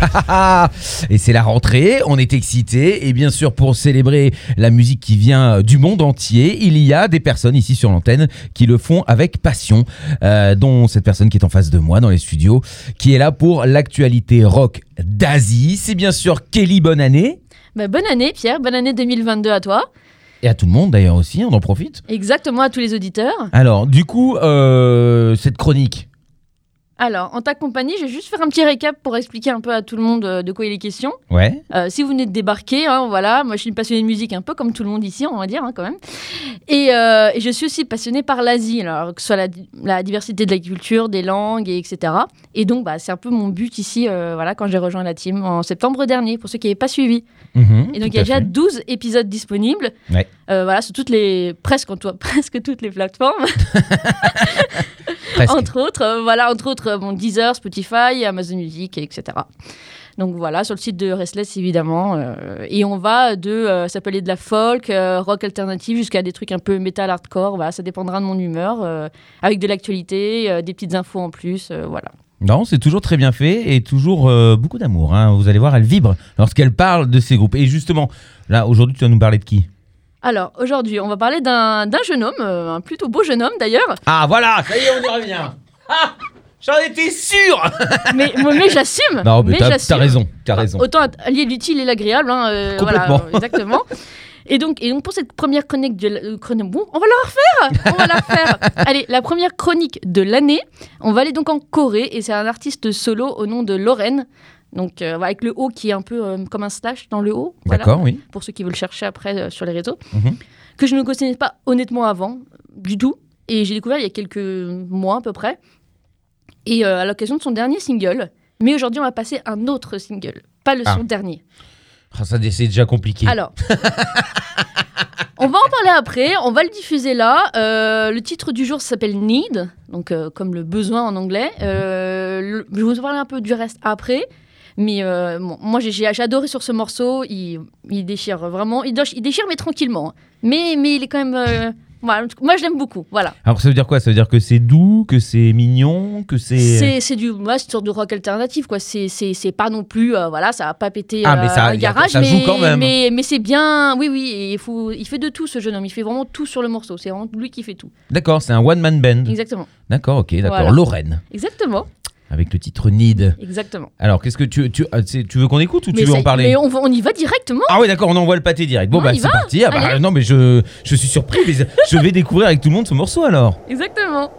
et c'est la rentrée, on est excités et bien sûr pour célébrer la musique qui vient du monde entier, il y a des personnes ici sur l'antenne qui le font avec passion, euh, dont cette personne qui est en face de moi dans les studios, qui est là pour l'actualité rock d'Asie. C'est bien sûr Kelly Bonne année. Bah, bonne année Pierre, bonne année 2022 à toi. Et à tout le monde d'ailleurs aussi, on en profite. Exactement à tous les auditeurs. Alors, du coup, euh, cette chronique, Alors, en ta compagnie, je vais juste faire un petit récap pour expliquer un peu à tout le monde euh, de quoi il est question. ouais. Euh, si vous venez de débarquer, hein, voilà, moi je suis une passionnée de musique, un peu comme tout le monde ici, on va dire hein, quand même. Et, euh, et je suis aussi passionnée par l'Asie, alors que ce soit la, la diversité de la culture, des langues, et etc. Et donc, bah, c'est un peu mon but ici, euh, voilà, quand j'ai rejoint la team en septembre dernier, pour ceux qui n'avaient pas suivi. Mhm, Et donc, il y a déjà fait. 12 épisodes disponibles. Ouais. Voilà, sur toutes les, presque, en tout- presque toutes les plateformes. Entre autres, euh, voilà, entre autres, euh, bon, Deezer, Spotify, Amazon Music, etc. Donc voilà, sur le site de Restless évidemment. euh, et on va de, euh, aller de la folk, euh, rock alternative, jusqu'à des trucs un peu metal hardcore. Voilà, ça dépendra de mon humeur, avec de l'actualité, des petites infos en plus, voilà. Non, c'est toujours très bien fait et toujours beaucoup d'amour. hein. Vous allez voir, elle vibre lorsqu'elle parle de ces groupes. Et justement, là, aujourd'hui, tu vas nous parler de qui? Alors aujourd'hui, on va parler d'un d'un jeune homme, euh, un plutôt beau jeune homme d'ailleurs, Ah, voilà, ça y est, on y revient. Ah, j'en étais sûr mais, mais j'assume. Non, mais, t'as- j'assume. t'as raison, t'as raison. Autant allier l'utile et l'agréable. Hein, euh, Complètement. voilà, euh, exactement. Et donc, et donc pour cette première chronique de la- euh, chronique- bon, on va la refaire. On va la refaire. Allez, la première chronique de l'année. On va aller donc en Corée et c'est un artiste solo au nom de Loren. Donc euh, avec le haut qui est un peu euh, comme un slash dans le haut. voilà, D'accord, oui. Pour ceux qui veulent chercher après euh, sur les réseaux. Mhm. Que je ne connaissais pas honnêtement avant du tout. Et j'ai découvert il y a quelques mois à peu près. Et à l'occasion de son dernier single. Mais aujourd'hui, on va passer un autre single, pas le Ah. son dernier. Ah, ça, c'est déjà compliqué. Alors, on va en parler après, on va le diffuser là. Euh, le titre du jour s'appelle Need, donc euh, comme le besoin en anglais. Euh, le- je vais vous parler un peu du reste après. Mais euh, bon, moi j'ai adoré sur ce morceau, il, il déchire vraiment, il, déchire- il déchire mais tranquillement. Mais, mais il est quand même... euh, voilà, moi je l'aime beaucoup, voilà. Alors, ça veut dire quoi? Ça veut dire que c'est doux, que c'est mignon, que c'est. C'est c'est du ouais, c'est une sorte de rock alternatif quoi. C'est pas non plus euh, voilà ça va pas péter Ah, mais euh, ça- garage ça joue mais quand même. mais, mais c'est bien oui oui et il faut il fait de tout ce jeune homme. Il fait vraiment tout sur le morceau. C'est vraiment lui qui fait tout. D'accord, c'est un one-man band. Exactement D'accord, ok, d'accord. Voilà. Lorraine, exactement avec le titre Need. exactement. Alors, qu'est-ce que tu. Tu, c'est- tu veux qu'on écoute ou tu veux en parler mais on, on y va directement. Ah oui, d'accord, on envoie le pâté direct. Bon, On bah, c'est parti. Ah, bah, non, mais je, je suis surpris. mais je vais découvrir avec tout le monde ce morceau alors. Exactement.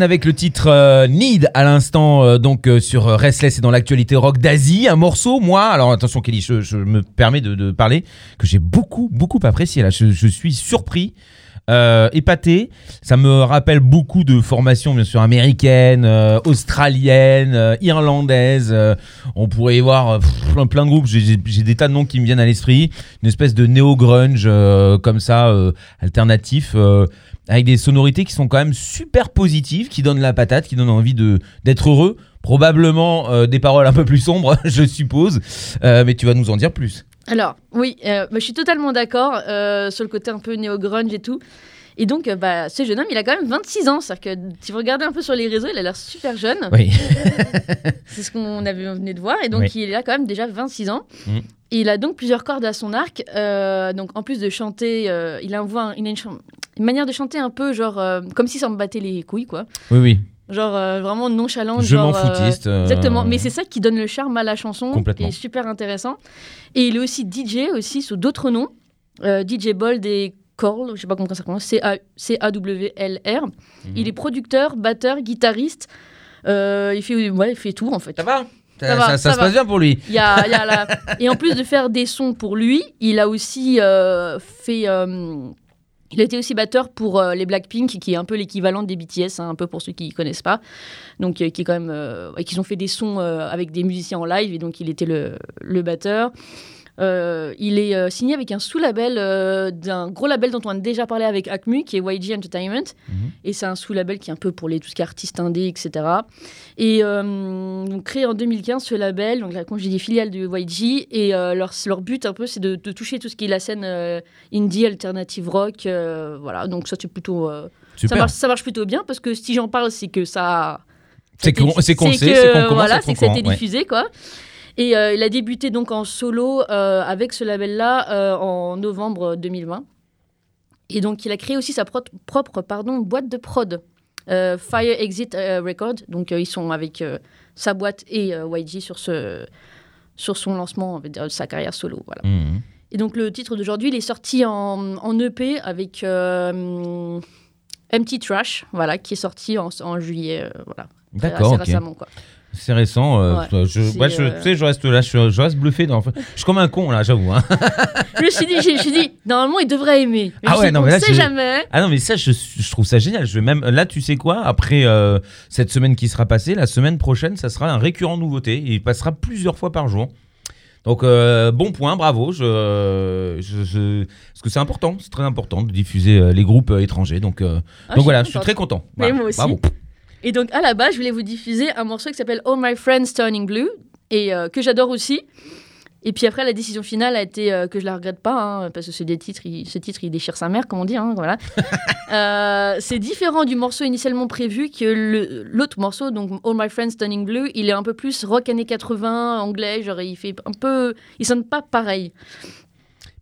Avec le titre euh, Need à l'instant euh, donc euh, sur Restless et dans l'actualité rock d'Asie. Un morceau moi alors attention Kelly je, me permets de, parler que j'ai beaucoup beaucoup apprécié là. Je, suis surpris épaté. Ça me rappelle beaucoup de formations bien sûr américaines australiennes irlandaises on pourrait y voir plein, plein de groupes. J'ai des tas de noms qui me viennent à l'esprit. Une espèce de néo grunge comme ça alternatif avec des sonorités qui sont quand même super positives, qui donnent la patate, qui donnent envie de d'être heureux. Probablement euh, des paroles un peu plus sombres, je suppose, Euh, mais tu vas nous en dire plus. Alors, oui, euh, bah, je suis totalement d'accord sur le côté un peu néo-grunge et tout. Et donc, bah, ce jeune homme, il a quand même 26 ans. C'est-à-dire que si vous regardez un peu sur les réseaux, il a l'air super jeune. Oui, C'est ce qu'on avait venait de voir. Et donc, Oui. il a quand même déjà 26 ans. Et il a donc plusieurs cordes à son arc. Euh, donc, en plus de chanter, euh, il a, une, chan- une manière de chanter un peu genre euh, comme si ça me battait les couilles, quoi. oui, oui. Genre euh, vraiment nonchalant. Je m'en genre, euh, foutiste. euh, Exactement, mais c'est ça qui donne le charme à la chanson, Complètement. qui est super intéressant. Et il est aussi DJ aussi sous d'autres noms, Euh, DJ Bold et Corl, je sais pas comment ça prononce, C-A- C-A-W-L-R. Mhm. Il est producteur, batteur, guitariste. Euh, il fait ouais, il fait tout en fait. Ça va? Ça, Ça va, ça- ça ça se va. passe bien pour lui. Il y a, y a la- Et en plus de faire des sons pour lui, il a aussi euh, fait. euh, Il a été aussi batteur pour euh, les Blackpink, qui est un peu l'équivalent des BTS, hein, un peu pour ceux qui ne connaissent pas. Donc, euh, qui est quand même. euh, ouais, qui ont fait des sons avec des musiciens en live, et donc il était le, le batteur. Euh, il est euh, signé avec un sous-label euh, d'un gros label dont on a déjà parlé avec Acmu, qui est YG Entertainment. Mhm. Et c'est un sous-label qui est un peu pour les, tout ce qui est artistes indés, etc. Et euh, donc, créé en 2015, ce label, donc là, comme je dis, filiale de YG. Et leur, leur but, un peu, c'est de, de toucher tout ce qui est la scène indie, alternative rock. voilà, donc ça, c'est plutôt. ça, marche, ça marche plutôt bien parce que si j'en parle, c'est que ça. C'est qu'on sait, c'est qu'on voilà, c'est que ça a été ouais. diffusé, quoi. Et euh, il a débuté donc en solo euh, avec ce label-là euh, en novembre 2020. Et donc il a créé aussi sa pro- propre pardon, boîte de prod, Fire Exit euh, Record. Donc ils sont avec sa boîte et YG sur, ce, sur son lancement on va dire, de sa carrière solo. Voilà. Mhm. Et donc le titre d'aujourd'hui, il est sorti en, en EP avec euh, Empty Trash, voilà, qui est sorti en, en juillet, euh, voilà, très- assez récemment. Quoi. C'est récent. euh, Ouais, je, je, euh, tu sais, je reste là, je, je reste bluffé. Dans... Je suis comme un con là, j'avoue. hein. Je me suis dit, je normalement, il devrait aimer. Mais Ah ouais, non, on mais là, sait jamais. Ah non, mais ça, je, trouve ça génial. Je vais même là, tu sais quoi Après euh, cette semaine qui sera passée, la semaine prochaine, ça sera un récurrent nouveauté. Il passera plusieurs fois par jour. Donc bon point, bravo. Je, parce que c'est important, c'est très important de diffuser les groupes étrangers. Donc, Ah, donc voilà, je suis très content. Mais Voilà, moi aussi. Bravo. Et donc, à la base, je voulais vous diffuser un morceau qui s'appelle All My Friends Turning Blue, et euh, que j'adore aussi. Et puis après, la décision finale a été euh, que je la regrette pas, hein, parce que c'est des titres, il- ce titre, il déchire sa mère, comme on dit. hein, voilà. Euh, c'est différent du morceau initialement prévu que l'autre morceau, donc All My Friends Turning Blue, il est un peu plus rock années 80, anglais, genre il fait un peu, il sonne pas pareil.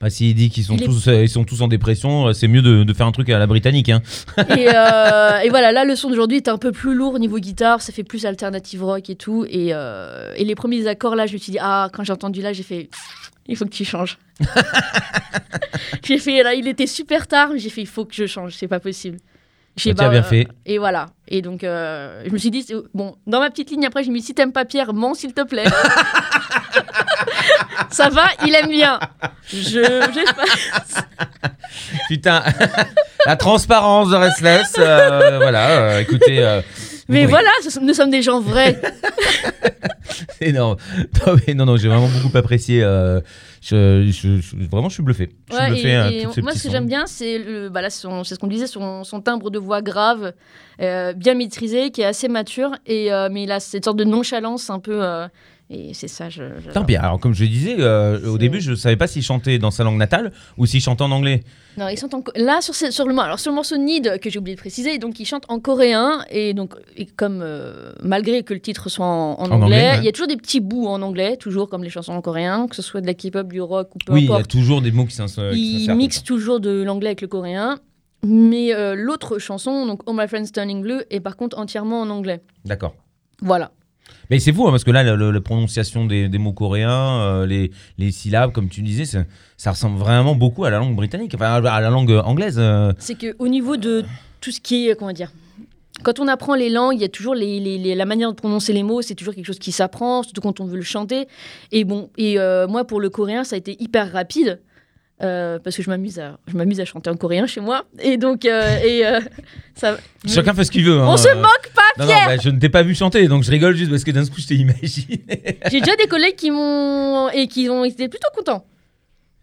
Bah, S'il dit qu'ils sont, tous, euh, ils sont tous en dépression, euh, c'est mieux de, de faire un truc à la britannique. Hein. Et, euh, et voilà, là, le son d'aujourd'hui est un peu plus lourd niveau guitare, ça fait plus alternative rock et tout. Et, euh, et les premiers accords, là, je me suis dit, ah, quand j'ai entendu là, j'ai fait, il faut que tu changes. j'ai fait, là, il était super tard, mais j'ai fait, il faut que je change, c'est pas possible. J'ai Bah, bien fait. Et voilà. Et donc, euh, je me suis dit, bon, dans ma petite ligne, après, je me suis dit, si t'aimes pas Pierre, mens, s'il te plaît. Ça va, il aime bien. Je, pas- Putain, la transparence de Restless. euh, voilà, euh, écoutez. euh, Mais oui, voilà, ce sont- nous sommes des gens vrais. c'est énorme. Non, mais non, non, j'ai vraiment beaucoup apprécié. euh, je, je- je- vraiment, je suis bluffé. Je suis Ouais, bluffé. et, euh, et tous ces moi, petits ce que sons. j'aime bien, c'est le, bah là, son- c'est ce qu'on disait, son, son timbre de voix grave, euh, bien maîtrisé, qui est assez mature, et euh, mais il a cette sorte de nonchalance un peu. euh, et c'est ça, je. Tant pis. Alors, comme je disais, euh, au début, je savais pas s'il chantait dans sa langue natale ou s'il chantait en anglais. Non, ils sont en là sur, ce- sur le alors sur le morceau Need que j'ai oublié de préciser, donc il chante en coréen et donc et comme euh, malgré que le titre soit en, en En anglais, anglais, ouais. il y a toujours des petits bouts en anglais, toujours comme les chansons en coréen, que ce soit de la K-pop, du rock ou peu oui, il y a toujours des mots qui s'insèrent. il mixe toujours de l'anglais avec le coréen. Mais euh, l'autre chanson, donc Oh My Friends Turning Blue, est par contre entièrement en anglais. D'accord. Voilà. Mais c'est fou, hein, parce que là, la, prononciation des, des mots coréens, euh, les, les syllabes, comme tu disais, ça, ça ressemble vraiment beaucoup à la langue britannique, enfin à, la langue anglaise. euh. C'est que au niveau de tout ce qui est, comment dire, quand on apprend les langues, il y a toujours les, les- les- la manière de prononcer les mots, c'est toujours quelque chose qui s'apprend, surtout quand on veut le chanter. Et bon, et euh, moi pour le coréen, ça a été hyper rapide. euh, parce que je m'amuse à, je m'amuse à chanter en coréen chez moi. Et donc, euh, et, euh, ça, Chacun fait ce qu'il veut. hein. on se moque pas, Non, non, Pierre bah, je ne t'ai pas vu chanter, donc je rigole juste parce que d'un coup je t'ai imaginé. J'ai déjà des collègues qui m'ont et qui ont été plutôt contents.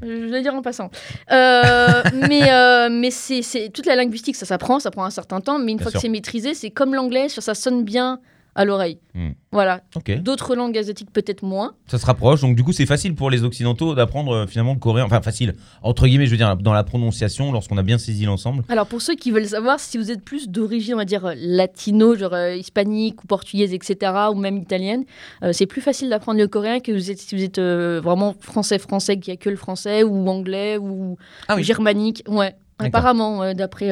Je vais dire en passant. Euh, mais euh, mais c'est, c'est- toute la linguistique, ça s'apprend, ça prend un certain temps, mais une Bien fois sûr. que c'est maîtrisé, c'est comme l'anglais, ça, ça sonne bien à l'oreille. Hmm. Voilà. D'autres langues asiatiques peut-être moins. Ça se rapproche, donc du coup c'est facile pour les occidentaux d'apprendre euh, finalement le coréen. Enfin facile, entre guillemets, je veux dire, dans la prononciation, lorsqu'on a bien saisi l'ensemble. Alors pour ceux qui veulent savoir si vous êtes plus d'origine, on va dire euh, latino, genre euh, hispanique ou portugaise, etc., ou même italienne, c'est plus facile d'apprendre le coréen que vous êtes, si vous êtes vraiment français-français, qui a que le français, ou anglais, ou Ah oui. germanique. Ouais, apparemment, d'après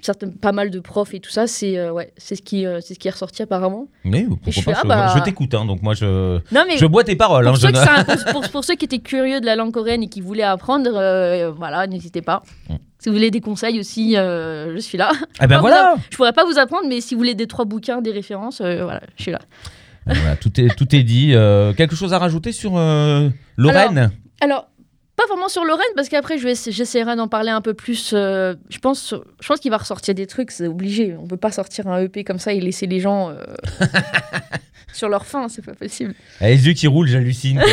certains, pas mal de profs et tout ça, c'est euh, ouais, c'est ce, qui, euh, c'est ce qui est ressorti apparemment. Mais je pourquoi suis pas, là, je, bah- je t'écoute, hein, donc moi je, Non mais je bois tes paroles. pour, hein, ceux je pour- pour- pour ceux qui étaient curieux de la langue coréenne et qui voulaient apprendre, euh, voilà, n'hésitez pas. Mm. Si vous voulez des conseils aussi, je suis là. Ah ben Je pourrais pas vous apprendre, mais si vous voulez des trois bouquins, des références, voilà, je suis là. Voilà, tout, est, tout est dit. Quelque chose à rajouter sur Lorraine? Alors, pas vraiment sur Lorraine, parce qu'après, j'essaierai d'en parler un peu plus. euh, je pense, je pense qu'il va ressortir des trucs, c'est obligé. On peut pas sortir un EP comme ça et laisser les gens euh, sur leur faim, c'est pas possible. Ah, Les yeux qui roulent, j'hallucine.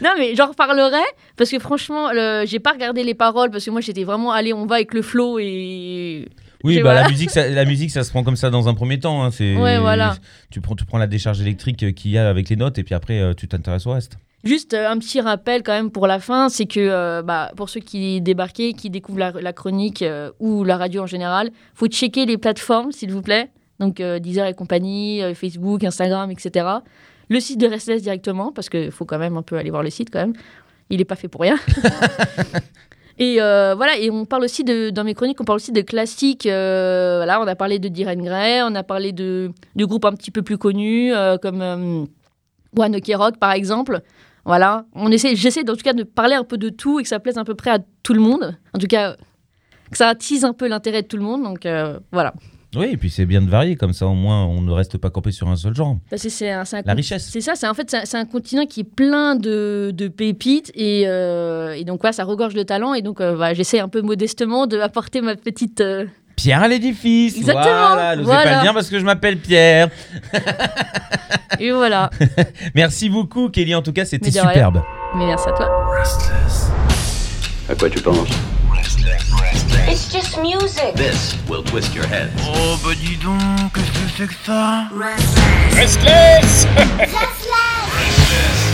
Non, mais j'en reparlerai, parce que franchement, le- j'ai pas regardé les paroles, parce que moi, j'étais vraiment, allez, on va avec le flow et. oui, bah, la, musique, ça, la musique, ça se prend comme ça dans un premier temps. hein, c'est- Ouais, voilà. Tu prends, tu prends la décharge électrique euh, qu'il y a avec les notes et puis après, tu t'intéresses au reste. Juste euh, un petit rappel quand même pour la fin, c'est que euh, bah, pour ceux qui débarquaient, qui découvrent la, la chronique euh, ou la radio en général, faut checker les plateformes s'il vous plaît. Donc euh, Deezer et compagnie, Facebook, Instagram, etc. Le site de Restless directement, parce qu'il faut quand même un peu aller voir le site quand même. Il n'est pas fait pour rien. et voilà, et on parle aussi de, dans mes chroniques, on parle aussi de classiques. voilà, on a parlé de Diren Grey, on a parlé de, de groupes un petit peu plus connus, comme One Ok Rock par exemple. Voilà, on essaie, j'essaie en tout cas de parler un peu de tout et que ça plaise à peu près à tout le monde. En tout cas, que ça attise un peu l'intérêt de tout le monde. Donc euh, voilà. Oui, et puis c'est bien de varier, comme ça au moins on ne reste pas campé sur un seul genre. Parce que c'est un, c'est un La richesse. C'est ça, c'est en fait c'est un, continent qui est plein de, de pépites et, euh, et donc voilà, ça regorge de talent et donc euh, voilà, j'essaie un peu modestement de apporter ma petite. Pierre à l'édifice Exactement, Voilà, n'osez voilà. pas le dire parce que je m'appelle Pierre. et voilà. Merci beaucoup, Kelly. En tout cas, c'était rien. superbe. Mais merci à toi. À quoi tu penses? It's just music. This will twist your head. Oh bah dis donc, qu'est-ce que c'est que ça? Restless Restless